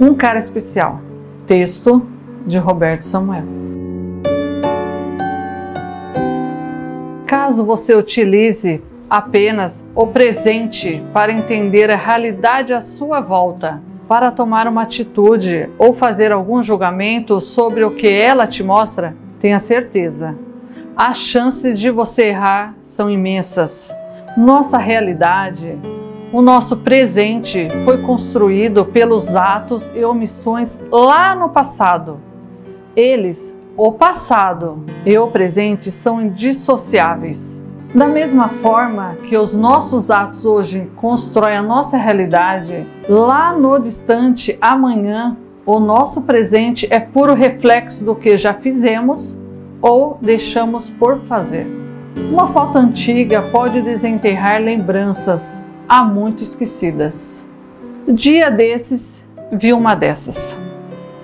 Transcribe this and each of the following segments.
Um cara especial. Texto de Roberto Samuel. Caso você utilize apenas o presente para entender a realidade à sua volta, para tomar uma atitude ou fazer algum julgamento sobre o que ela te mostra, tenha certeza. As chances de você errar são imensas. Nossa realidade, o nosso presente foi construído pelos atos e omissões lá no passado. Eles, o passado e o presente, são indissociáveis. Da mesma forma que os nossos atos hoje constroem a nossa realidade, lá no distante amanhã, o nosso presente é puro reflexo do que já fizemos ou deixamos por fazer. Uma foto antiga pode desenterrar lembranças há muito esquecidas. Dia desses, vi uma dessas.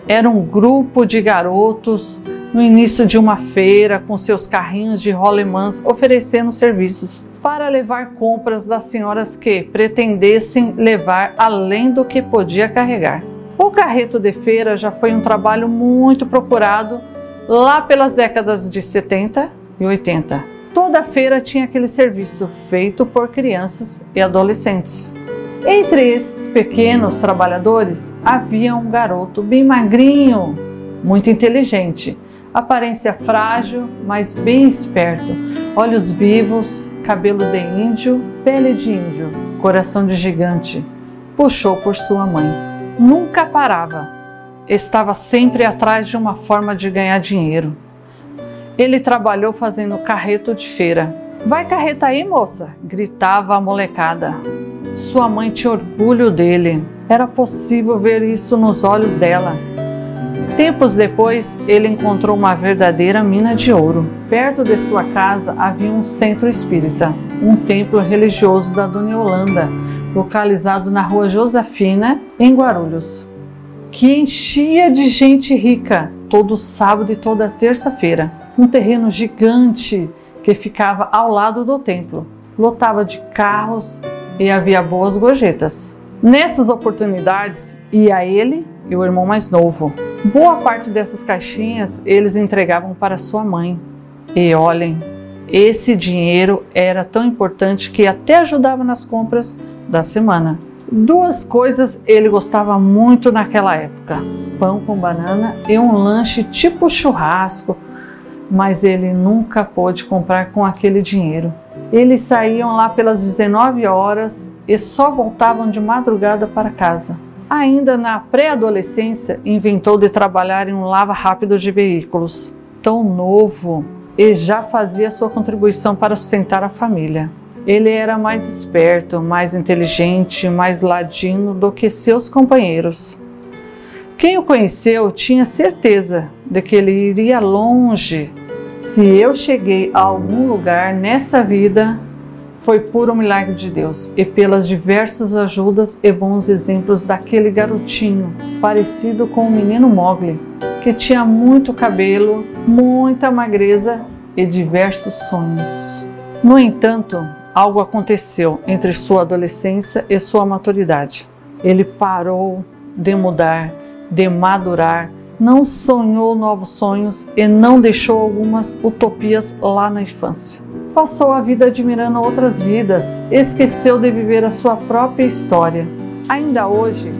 Era um grupo de garotos no início de uma feira com seus carrinhos de rolemãs oferecendo serviços para levar compras das senhoras que pretendessem levar além do que podia carregar. O carreto de feira já foi um trabalho muito procurado lá pelas décadas de 70 e 80. Toda feira tinha aquele serviço feito por crianças e adolescentes. Entre esses pequenos trabalhadores havia um garoto bem magrinho, muito inteligente, aparência frágil, mas bem esperto, olhos vivos, cabelo de índio, pele de índio, coração de gigante. Puxou por sua mãe. Nunca parava. Estava sempre atrás de uma forma de ganhar dinheiro. Ele trabalhou fazendo carreto de feira. Vai carreta aí, moça! gritava a molecada. Sua mãe tinha orgulho dele. Era possível ver isso nos olhos dela. Tempos depois, ele encontrou uma verdadeira mina de ouro. Perto de sua casa havia um centro espírita, um templo religioso da Dona Yolanda, localizado na rua Josefina, em Guarulhos, que enchia de gente rica todo sábado e toda terça-feira. Um terreno gigante que ficava ao lado do templo, lotava de carros e havia boas gorjetas. Nessas oportunidades, ia ele e o irmão mais novo. Boa parte dessas caixinhas eles entregavam para sua mãe. E olhem, esse dinheiro era tão importante que até ajudava nas compras da semana. Duas coisas ele gostava muito naquela época: pão com banana e um lanche tipo churrasco, mas ele nunca pôde comprar com aquele dinheiro. Eles saíam lá pelas 19 horas e só voltavam de madrugada para casa. Ainda na pré-adolescência, inventou de trabalhar em um lava rápido de veículos. Tão novo e já fazia sua contribuição para sustentar a família. Ele era mais esperto, mais inteligente, mais ladino do que seus companheiros. Quem o conheceu tinha certeza de que ele iria longe. Se eu cheguei a algum lugar nessa vida, foi puro milagre de Deus e pelas diversas ajudas e bons exemplos daquele garotinho, parecido com o menino Mogli, que tinha muito cabelo, muita magreza e diversos sonhos. No entanto, algo aconteceu entre sua adolescência e sua maturidade. Ele parou de mudar, de madurar, não sonhou novos sonhos e não deixou algumas utopias lá na infância passou a vida admirando outras vidas, esqueceu de viver a sua própria história. Ainda hoje,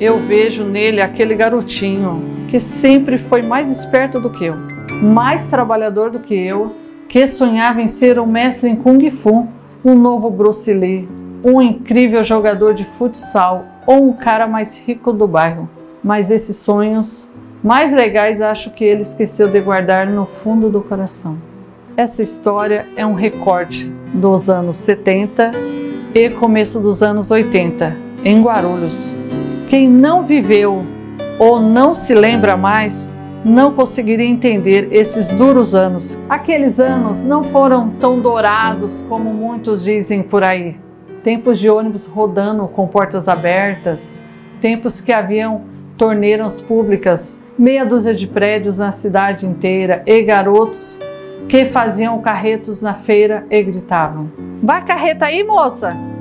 eu vejo nele aquele garotinho que sempre foi mais esperto do que eu, mais trabalhador do que eu, que sonhava em ser um mestre em Kung Fu, um novo Bruce Lee, um incrível jogador de futsal ou um cara mais rico do bairro. Mas esses sonhos mais legais acho que ele esqueceu de guardar no fundo do coração. Essa história é um recorte dos anos 70 e começo dos anos 80, em Guarulhos. Quem não viveu ou não se lembra mais não conseguiria entender esses duros anos. Aqueles anos não foram tão dourados como muitos dizem por aí. Tempos de ônibus rodando com portas abertas, tempos que haviam torneiras públicas, meia dúzia de prédios na cidade inteira e garotos que faziam carretos na feira e gritavam: Vai carreta aí, moça!